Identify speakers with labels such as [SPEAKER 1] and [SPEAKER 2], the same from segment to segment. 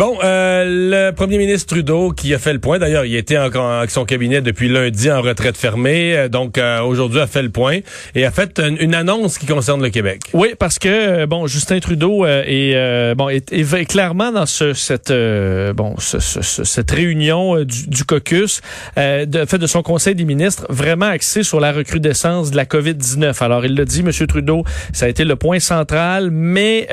[SPEAKER 1] Bon, euh, le premier ministre Trudeau qui a fait le point, d'ailleurs, il était en, avec son cabinet depuis lundi en retraite fermée, euh, donc euh, aujourd'hui a fait le point et a fait une, annonce qui concerne le Québec.
[SPEAKER 2] Oui, parce que bon, Justin Trudeau est bon est, clairement dans ce, cette bon ce, cette réunion du, du caucus, de fait de son conseil des ministres, vraiment axé sur la recrudescence de la COVID-19. Alors il l'a dit, Monsieur Trudeau, ça a été le point central, mais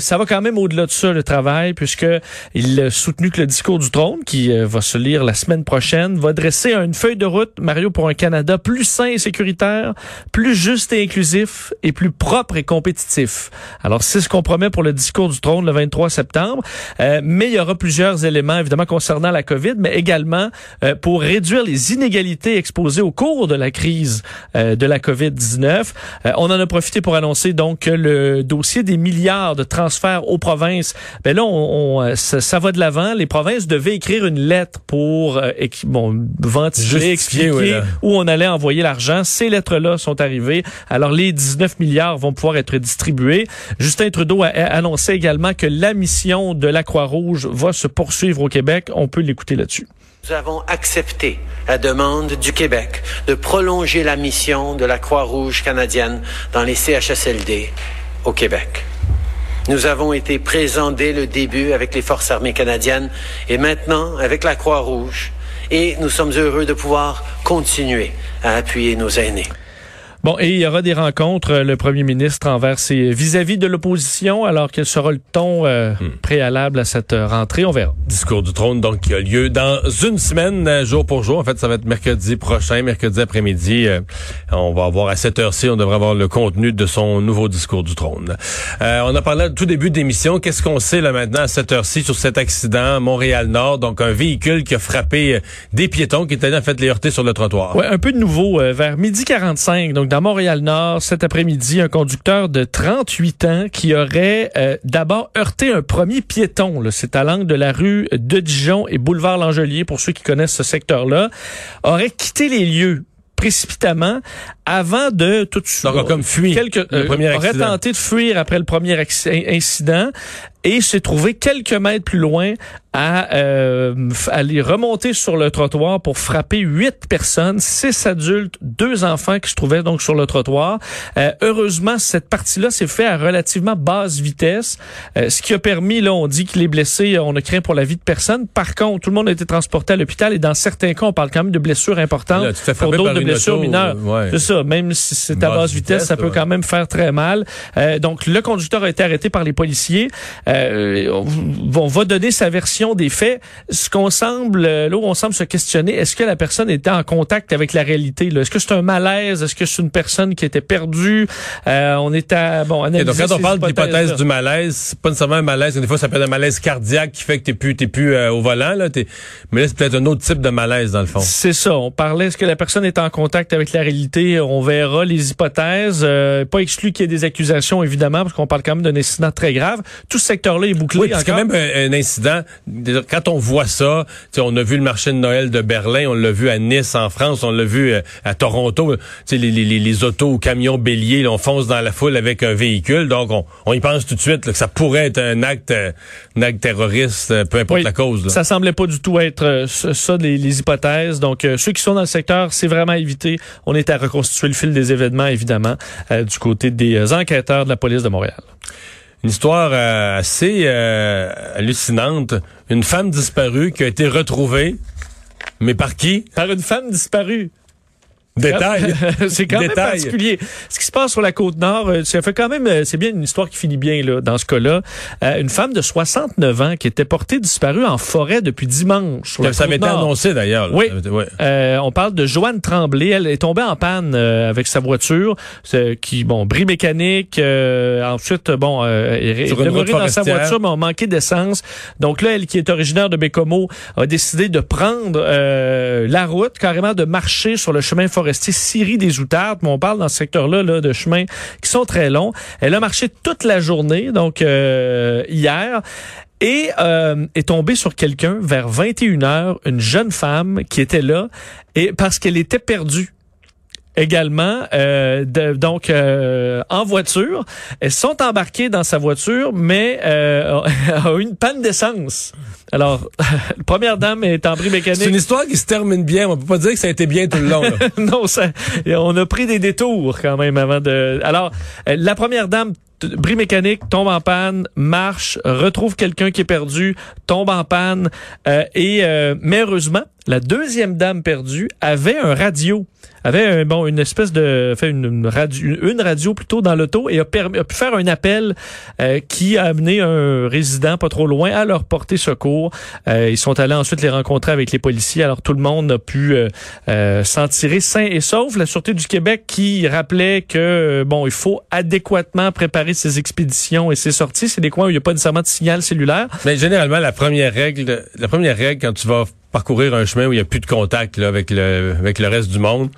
[SPEAKER 2] ça va quand même au-delà de ça le travail, puisque il a soutenu que le discours du trône, qui euh, va se lire la semaine prochaine, va dresser une feuille de route, Mario, pour un Canada plus sain et sécuritaire, plus juste et inclusif et plus propre et compétitif. Alors, c'est ce qu'on promet pour le discours du trône le 23 septembre. Euh, mais il y aura plusieurs éléments, évidemment, concernant la COVID, mais également euh, pour réduire les inégalités exposées au cours de la crise de la COVID-19. on en a profité pour annoncer donc que le dossier des milliards de transferts aux provinces, ben là, on, on ça, va de l'avant. Les provinces devaient écrire une lettre pour euh, bon, ventiler, expliquer où on allait envoyer l'argent. Ces lettres-là sont arrivées. Alors, les 19 milliards vont pouvoir être distribués. Justin Trudeau a, annoncé également que la mission de la Croix-Rouge va se poursuivre au Québec. On peut l'écouter là-dessus.
[SPEAKER 3] Nous avons accepté la demande du Québec de prolonger la mission de la Croix-Rouge canadienne dans les CHSLD au Québec. Nous avons été présents dès le début avec les forces armées canadiennes et maintenant avec la Croix-Rouge. Et nous sommes heureux de pouvoir continuer à appuyer nos aînés.
[SPEAKER 2] Bon, et il y aura des rencontres, euh, le premier ministre envers ses vis-à-vis de l'opposition, alors quel sera le ton euh, hmm. préalable à cette euh, rentrée, on verra.
[SPEAKER 1] Discours du trône, donc, qui a lieu dans une semaine, jour pour jour. En fait, ça va être mercredi prochain, mercredi après-midi. on va avoir à cette heure-ci, on devrait avoir le contenu de son nouveau discours du trône. on a parlé tout début d'émission. Qu'est-ce qu'on sait là maintenant à cette heure-ci sur cet accident Montréal-Nord? Donc, un véhicule qui a frappé des piétons qui étaient en fait les heurter sur le trottoir.
[SPEAKER 2] Ouais, un peu de nouveau, vers midi 45, donc à Montréal-Nord, cet après-midi, un conducteur de 38 ans qui aurait euh, d'abord heurté un premier piéton. C'est à l'angle de la rue de Dijon et boulevard Langelier, pour ceux qui connaissent ce secteur-là, aurait quitté les lieux précipitamment avant de tout de suite.
[SPEAKER 1] comme fuir.
[SPEAKER 2] Quelques, euh, aurait tenté de fuir après le premier incident et s'est trouvé quelques mètres plus loin à euh, aller remonter sur le trottoir pour frapper huit personnes, six adultes, deux enfants qui se trouvaient donc sur le trottoir. Euh, heureusement, cette partie-là s'est fait à relativement basse vitesse, euh, ce qui a permis, là, on dit que les blessés, on a craint pour la vie de personne. Par contre, tout le monde a été transporté à l'hôpital et dans certains cas, on parle quand même de blessures importantes pour d'autres de blessures mineures. C'est ça, même si c'est à basse vitesse, ça peut quand même faire très mal. donc, le conducteur a été arrêté par les policiers. On va donner sa version des faits, ce qu'on semble, là où on semble se questionner, est-ce que la personne était en contact avec la réalité? Est-ce que c'est un malaise? Est-ce que c'est une personne qui était perdue? Euh, on est à, bon,
[SPEAKER 1] Et donc, quand on parle d'hypothèse du malaise, c'est pas nécessairement un malaise. Des fois, ça peut être un malaise cardiaque qui fait que t'es plus, t'es plus euh, au volant, là. Mais là, c'est peut-être un autre type de malaise, dans le fond.
[SPEAKER 2] C'est ça. On parlait, est-ce que la personne est en contact avec la réalité? On verra les hypothèses. Euh, pas exclu qu'il y ait des accusations, évidemment, parce qu'on parle quand même d'un incident très grave. Tout ce secteur-là est bouclé.
[SPEAKER 1] Oui, c'est quand même un, un incident quand on voit ça, on a vu le marché de Noël de Berlin, on l'a vu à Nice en France, on l'a vu euh, à Toronto, les, les, les, autos ou camions béliers, on fonce dans la foule avec un véhicule, donc on, y pense tout de suite que ça pourrait être un acte, euh, un acte terroriste, euh, peu importe la cause. Là.
[SPEAKER 2] Ça semblait pas du tout être ça, les, hypothèses. Donc ceux qui sont dans le secteur, c'est vraiment évité. On est à reconstituer le fil des événements, évidemment, du côté des enquêteurs de la police de Montréal
[SPEAKER 1] une histoire euh, assez euh, hallucinante. Une femme disparue qui a été retrouvée. Mais par qui?
[SPEAKER 2] Par une femme disparue.
[SPEAKER 1] Détail.
[SPEAKER 2] c'est quand même particulier. Ce qui se passe sur la côte nord, euh, ça fait quand même, euh, c'est bien une histoire qui finit bien là dans ce cas-là. Euh, une femme de 69 ans qui était portée disparue en forêt depuis dimanche. Sur la
[SPEAKER 1] Ça
[SPEAKER 2] côte
[SPEAKER 1] avait été
[SPEAKER 2] nord.
[SPEAKER 1] annoncé d'ailleurs.
[SPEAKER 2] Oui. Euh, on parle de Joanne Tremblay. Elle est tombée en panne euh, avec sa voiture, qui bon bris mécanique. euh, ensuite, bon, euh, est demeurée dans sa voiture, mais on manquait d'essence. Donc là, elle qui est originaire de Bécomo a décidé de prendre euh, la route, carrément de marcher sur le chemin forestier Syrie des Outardes. Mais on parle dans ce secteur-là là, de chemins qui sont très longs. Elle a marché toute la journée, donc euh, hier et euh, est tombée sur quelqu'un vers 21 heures, une jeune femme qui était là et parce qu'elle était perdue également euh, de- donc euh, en voiture elles sont embarquées dans sa voiture mais euh, a eu une panne d'essence alors la première dame est en bris
[SPEAKER 1] C'est
[SPEAKER 2] mécanique
[SPEAKER 1] une histoire qui se termine bien. On peut pas dire que ça a été bien tout le long. là.
[SPEAKER 2] non, ça, on a pris des détours quand même avant de. Alors, euh, la première dame, bris mécanique, tombe en panne, marche, retrouve quelqu'un qui est perdu, tombe en panne, euh, et euh, mais heureusement, la deuxième dame perdue avait un radio, avait un, bon une espèce de, une, radio, une radio plutôt dans l'auto et a, permis, pu faire un appel euh, qui a amené un résident pas trop loin à leur porter secours. Euh, ils sont allés ensuite les rencontrer avec les policiers. Alors tout le monde a pu euh, euh, s'en tirer sain et sauf. La Sûreté du Québec qui rappelait que bon, il faut adéquatement préparer ses expéditions et ses sorties. C'est des coins où il n'y a pas nécessairement de signal cellulaire.
[SPEAKER 1] Mais généralement, la première règle, la première règle quand tu vas parcourir un chemin où il n'y a plus de contact là, avec le avec le reste du monde,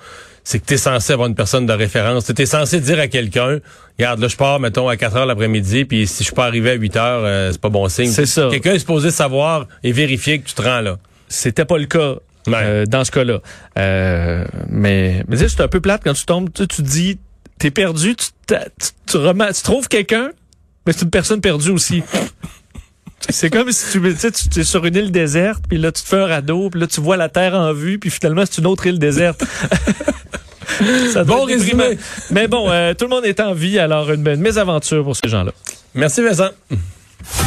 [SPEAKER 1] c'est que tu es censé avoir une personne de référence. Tu es censé dire à quelqu'un, regarde, là, je pars, mettons, à 4 heures l'après-midi, puis si je suis pas arrivé à 8 heures, euh, c'est pas bon signe.
[SPEAKER 2] C'est ça.
[SPEAKER 1] Quelqu'un est supposé savoir et vérifier que tu te rends là.
[SPEAKER 2] C'était pas le cas. Euh, dans ce cas-là. Euh, mais mais tu sais, c'est un peu plate quand tu tombes, tu, tu te dis, t'es perdu, tu, tu, tu, remets- tu trouves quelqu'un, mais c'est une personne perdue aussi. C'est comme si tu, tu tu es sur une île déserte, puis là tu te fais un radeau, puis là tu vois la terre en vue, puis finalement c'est une autre île déserte. Ça
[SPEAKER 1] Bon résumé.
[SPEAKER 2] Mais bon, euh, tout le monde est en vie, alors une, une mésaventure pour ces gens-là.
[SPEAKER 1] Merci Vincent.